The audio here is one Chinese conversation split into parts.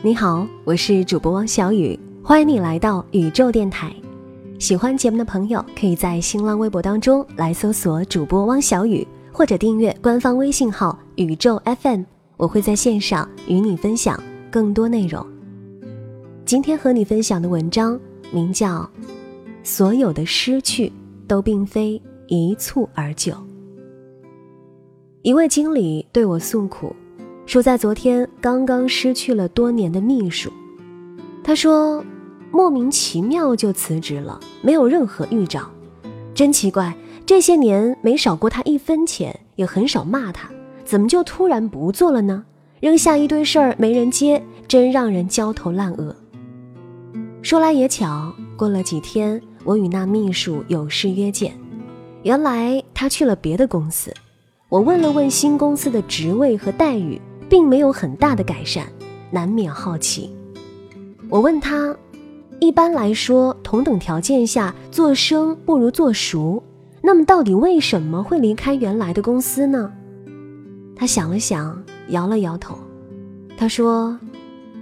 你好，我是主播汪小雨，欢迎你来到宇宙电台。喜欢节目的朋友，可以在新浪微博当中来搜索主播汪小雨，或者订阅官方微信号宇宙 FM，我会在线上与你分享更多内容。今天和你分享的文章名叫《所有的失去都并非一蹴而就》。一位经理对我诉苦。说在昨天刚刚失去了多年的秘书，他说莫名其妙就辞职了，没有任何预兆，真奇怪。这些年没少过他一分钱，也很少骂他，怎么就突然不做了呢？扔下一堆事儿没人接，真让人焦头烂额。说来也巧，过了几天，我与那秘书有事约见，原来他去了别的公司。我问了问新公司的职位和待遇。并没有很大的改善，难免好奇。我问他：“一般来说，同等条件下做生不如做熟，那么到底为什么会离开原来的公司呢？”他想了想，摇了摇头。他说：“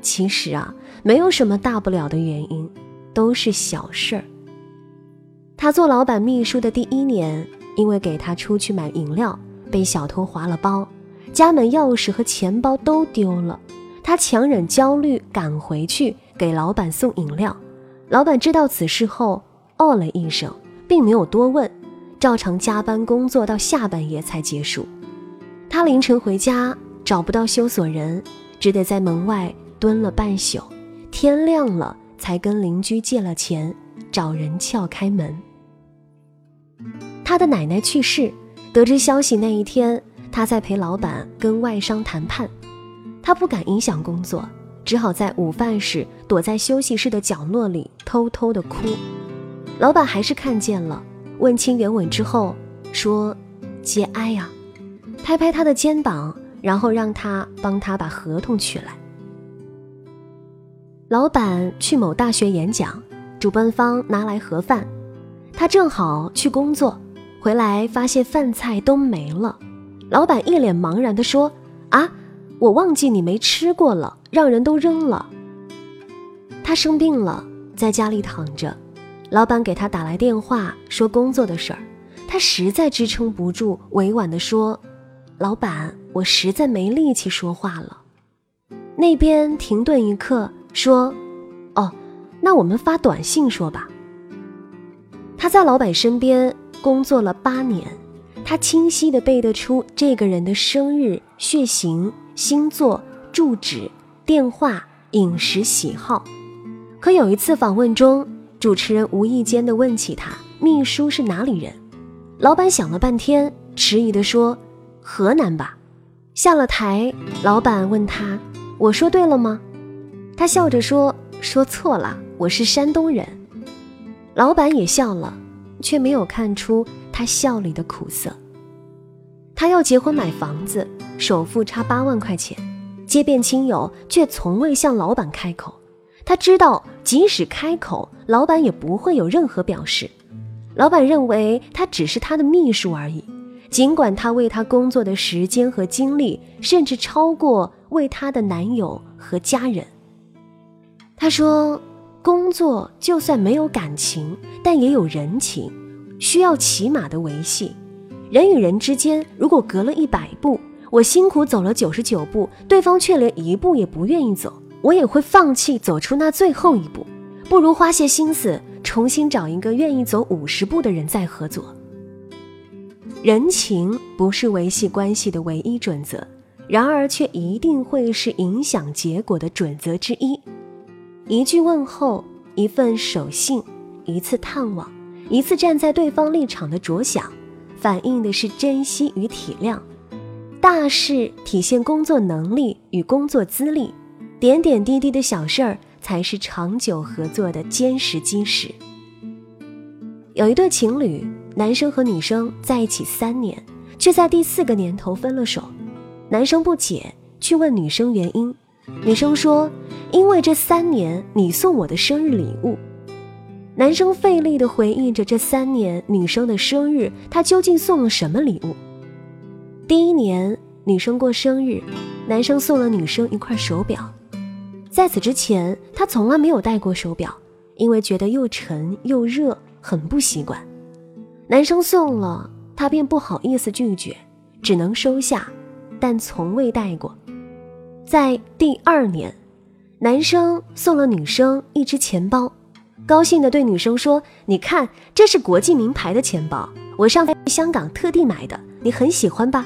其实啊，没有什么大不了的原因，都是小事儿。”他做老板秘书的第一年，因为给他出去买饮料，被小偷划了包。家门钥匙和钱包都丢了，他强忍焦虑赶回去给老板送饮料。老板知道此事后，哦了一声，并没有多问，照常加班工作到下半夜才结束。他凌晨回家找不到修锁人，只得在门外蹲了半宿，天亮了才跟邻居借了钱，找人撬开门。他的奶奶去世，得知消息那一天。他在陪老板跟外商谈判，他不敢影响工作，只好在午饭时躲在休息室的角落里偷偷的哭。老板还是看见了，问清原委之后说：“节哀呀。”拍拍他的肩膀，然后让他帮他把合同取来。老板去某大学演讲，主办方拿来盒饭，他正好去工作，回来发现饭菜都没了。老板一脸茫然地说：“啊，我忘记你没吃过了，让人都扔了。”他生病了，在家里躺着。老板给他打来电话，说工作的事儿。他实在支撑不住，委婉地说：“老板，我实在没力气说话了。”那边停顿一刻，说：“哦，那我们发短信说吧。”他在老板身边工作了八年。他清晰地背得出这个人的生日、血型、星座、住址、电话、饮食喜好。可有一次访问中，主持人无意间地问起他秘书是哪里人，老板想了半天，迟疑地说：“河南吧。”下了台，老板问他：“我说对了吗？”他笑着说：“说错了，我是山东人。”老板也笑了，却没有看出。他笑里的苦涩。他要结婚买房子，首付差八万块钱，街边亲友却从未向老板开口。他知道，即使开口，老板也不会有任何表示。老板认为他只是他的秘书而已，尽管他为他工作的时间和精力，甚至超过为他的男友和家人。他说：“工作就算没有感情，但也有人情。”需要起码的维系，人与人之间，如果隔了一百步，我辛苦走了九十九步，对方却连一步也不愿意走，我也会放弃走出那最后一步，不如花些心思重新找一个愿意走五十步的人再合作。人情不是维系关系的唯一准则，然而却一定会是影响结果的准则之一。一句问候，一份守信，一次探望。一次站在对方立场的着想，反映的是珍惜与体谅；大事体现工作能力与工作资历；点点滴滴的小事儿才是长久合作的坚实基石。有一对情侣，男生和女生在一起三年，却在第四个年头分了手。男生不解，去问女生原因。女生说：“因为这三年你送我的生日礼物。”男生费力地回忆着这三年女生的生日，他究竟送了什么礼物？第一年女生过生日，男生送了女生一块手表；在此之前，他从来没有戴过手表，因为觉得又沉又热，很不习惯。男生送了，他便不好意思拒绝，只能收下，但从未戴过。在第二年，男生送了女生一只钱包，高兴地对女生说：“你看，这是国际名牌的钱包，我上次香港特地买的，你很喜欢吧？”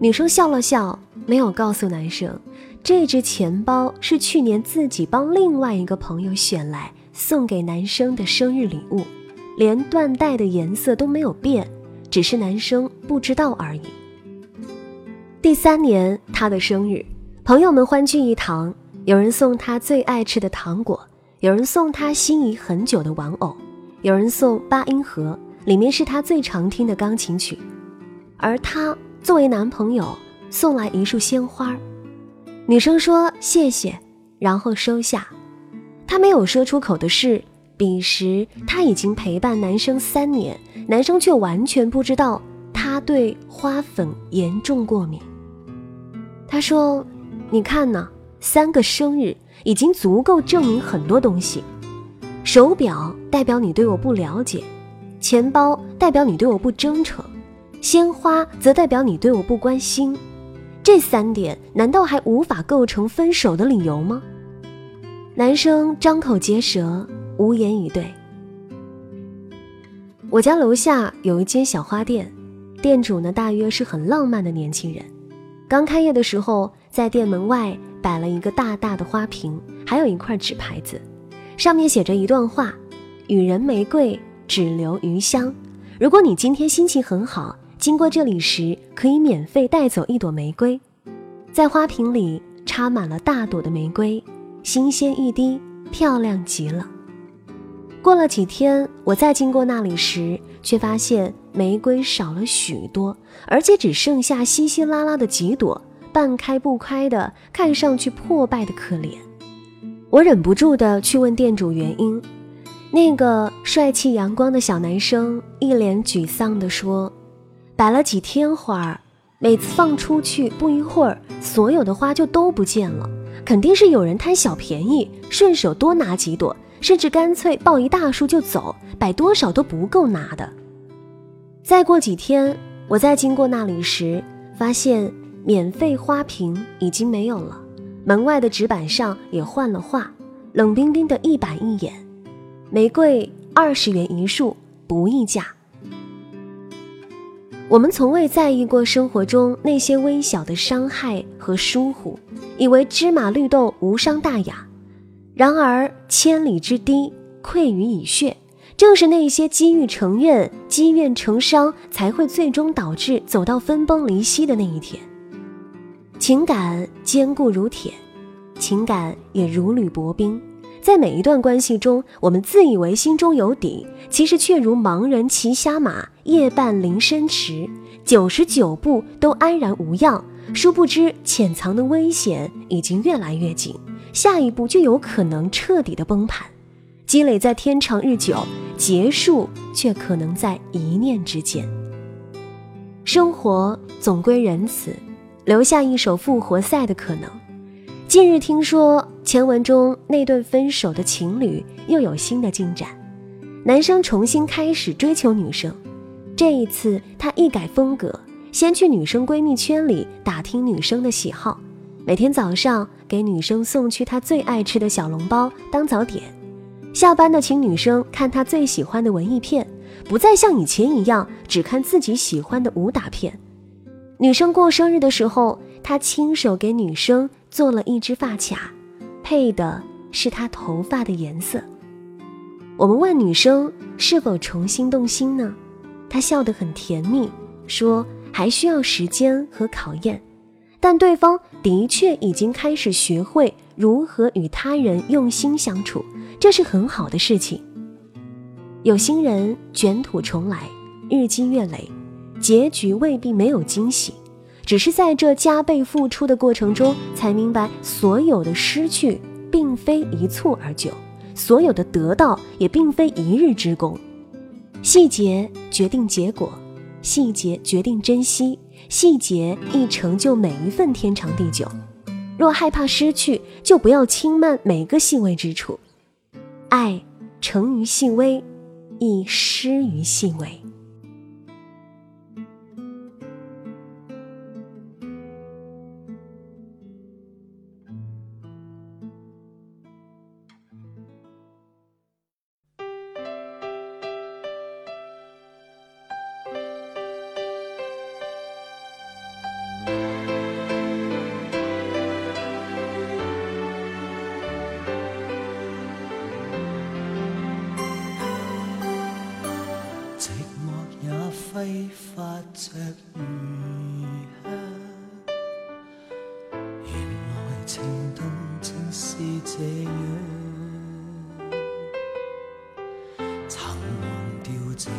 女生笑了笑，没有告诉男生。这只钱包是去年自己帮另外一个朋友选来送给男生的生日礼物，连缎带的颜色都没有变，只是男生不知道而已。第三年他的生日，朋友们欢聚一堂，有人送他最爱吃的糖果，有人送他心仪很久的玩偶，有人送八音盒，里面是他最常听的钢琴曲，而他作为男朋友送来一束鲜花。女生说谢谢，然后收下。她没有说出口的是，彼时她已经陪伴男生三年，男生却完全不知道她对花粉严重过敏。他说：“你看呢，三个生日已经足够证明很多东西。手表代表你对我不了解，钱包代表你对我不真诚，鲜花则代表你对我不关心。”这三点难道还无法构成分手的理由吗？男生张口结舌，无言以对。我家楼下有一间小花店，店主呢大约是很浪漫的年轻人。刚开业的时候，在店门外摆了一个大大的花瓶，还有一块纸牌子，上面写着一段话：“予人玫瑰，只留余香。如果你今天心情很好。”经过这里时，可以免费带走一朵玫瑰，在花瓶里插满了大朵的玫瑰，新鲜欲滴，漂亮极了。过了几天，我再经过那里时，却发现玫瑰少了许多，而且只剩下稀稀拉拉的几朵，半开不开的，看上去破败的可怜。我忍不住的去问店主原因，那个帅气阳光的小男生一脸沮丧地说。摆了几天花儿，每次放出去不一会儿，所有的花就都不见了。肯定是有人贪小便宜，顺手多拿几朵，甚至干脆抱一大束就走，摆多少都不够拿的。再过几天，我再经过那里时，发现免费花瓶已经没有了，门外的纸板上也换了画，冷冰冰的一板一眼。玫瑰二十元一束，不议价。我们从未在意过生活中那些微小的伤害和疏忽，以为芝麻绿豆无伤大雅。然而千里之堤，溃于蚁穴，正是那些积郁成怨、积怨成伤，才会最终导致走到分崩离析的那一天。情感坚固如铁，情感也如履薄冰。在每一段关系中，我们自以为心中有底，其实却如盲人骑瞎马，夜半临深池，九十九步都安然无恙。殊不知，潜藏的危险已经越来越紧，下一步就有可能彻底的崩盘。积累在天长日久，结束却可能在一念之间。生活总归仁慈，留下一首复活赛的可能。近日听说前文中那对分手的情侣又有新的进展，男生重新开始追求女生，这一次他一改风格，先去女生闺蜜圈里打听女生的喜好，每天早上给女生送去他最爱吃的小笼包当早点，下班的请女生看他最喜欢的文艺片，不再像以前一样只看自己喜欢的武打片，女生过生日的时候，他亲手给女生。做了一只发卡，配的是她头发的颜色。我们问女生是否重新动心呢？她笑得很甜蜜，说还需要时间和考验，但对方的确已经开始学会如何与他人用心相处，这是很好的事情。有心人卷土重来，日积月累，结局未必没有惊喜。只是在这加倍付出的过程中，才明白所有的失去并非一蹴而就，所有的得到也并非一日之功。细节决定结果，细节决定珍惜，细节亦成就每一份天长地久。若害怕失去，就不要轻慢每个细微之处。爱成于细微，亦失于细微。挥发着余香，原来情动正是这样。曾忘掉这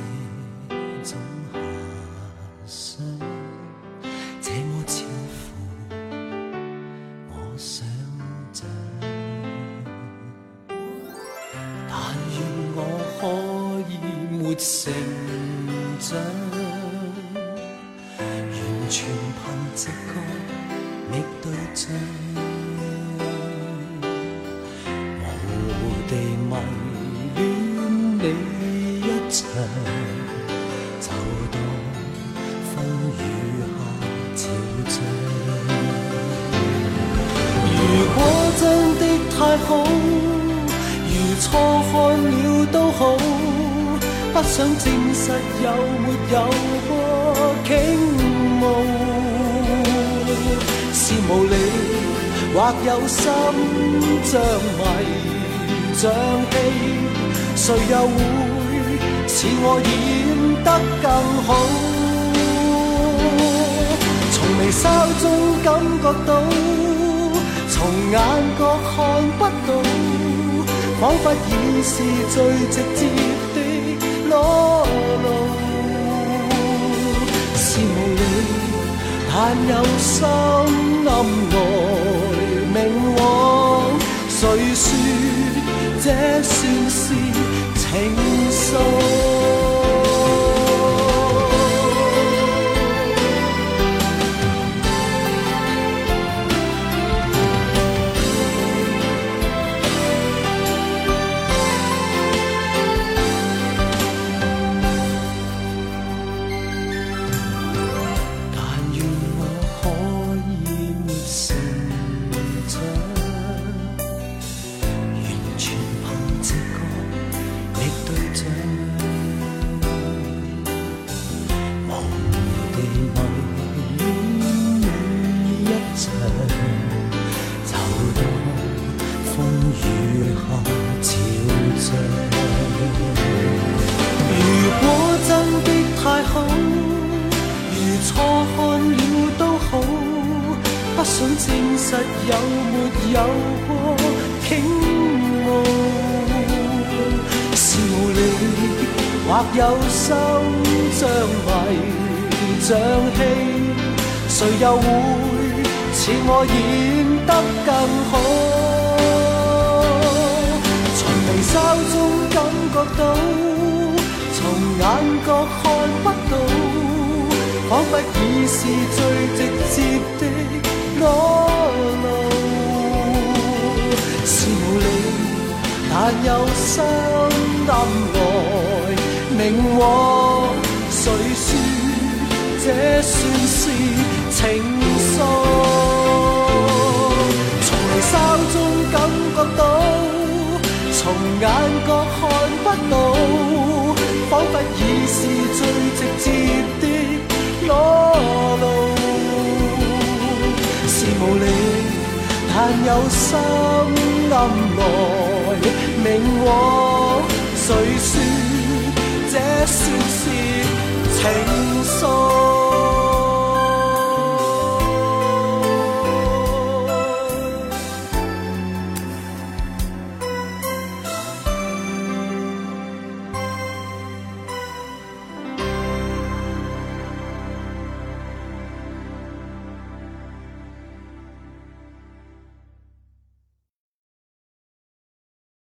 种遐想，这么超乎我想象。但愿我可以没成。完全凭直觉觅对象，模糊地迷恋你一场，就当风雨下潮涨。如果真的太好，如初看了都好。不想证实有没有过倾慕，是无理或有心像迷像戏，谁又会似我演得更好？从眉梢中感觉到，从眼角看不到，仿佛已是最直接。裸露是无理，但有心暗来明往。谁说这算是情愫？就当风雨下潮涨。如果真的太好，如错看了都好，不想证实有没有过倾慕，是无力或有心，像迷像戏，谁又会？似我演得更好？从微笑中感觉到，从眼角看不到，仿佛已是最直接的。裸露是无理，但有心暗来明往。谁说这算是情眼角看不到，仿佛已是最直接的裸露。是无理，但有心暗来明往。谁说？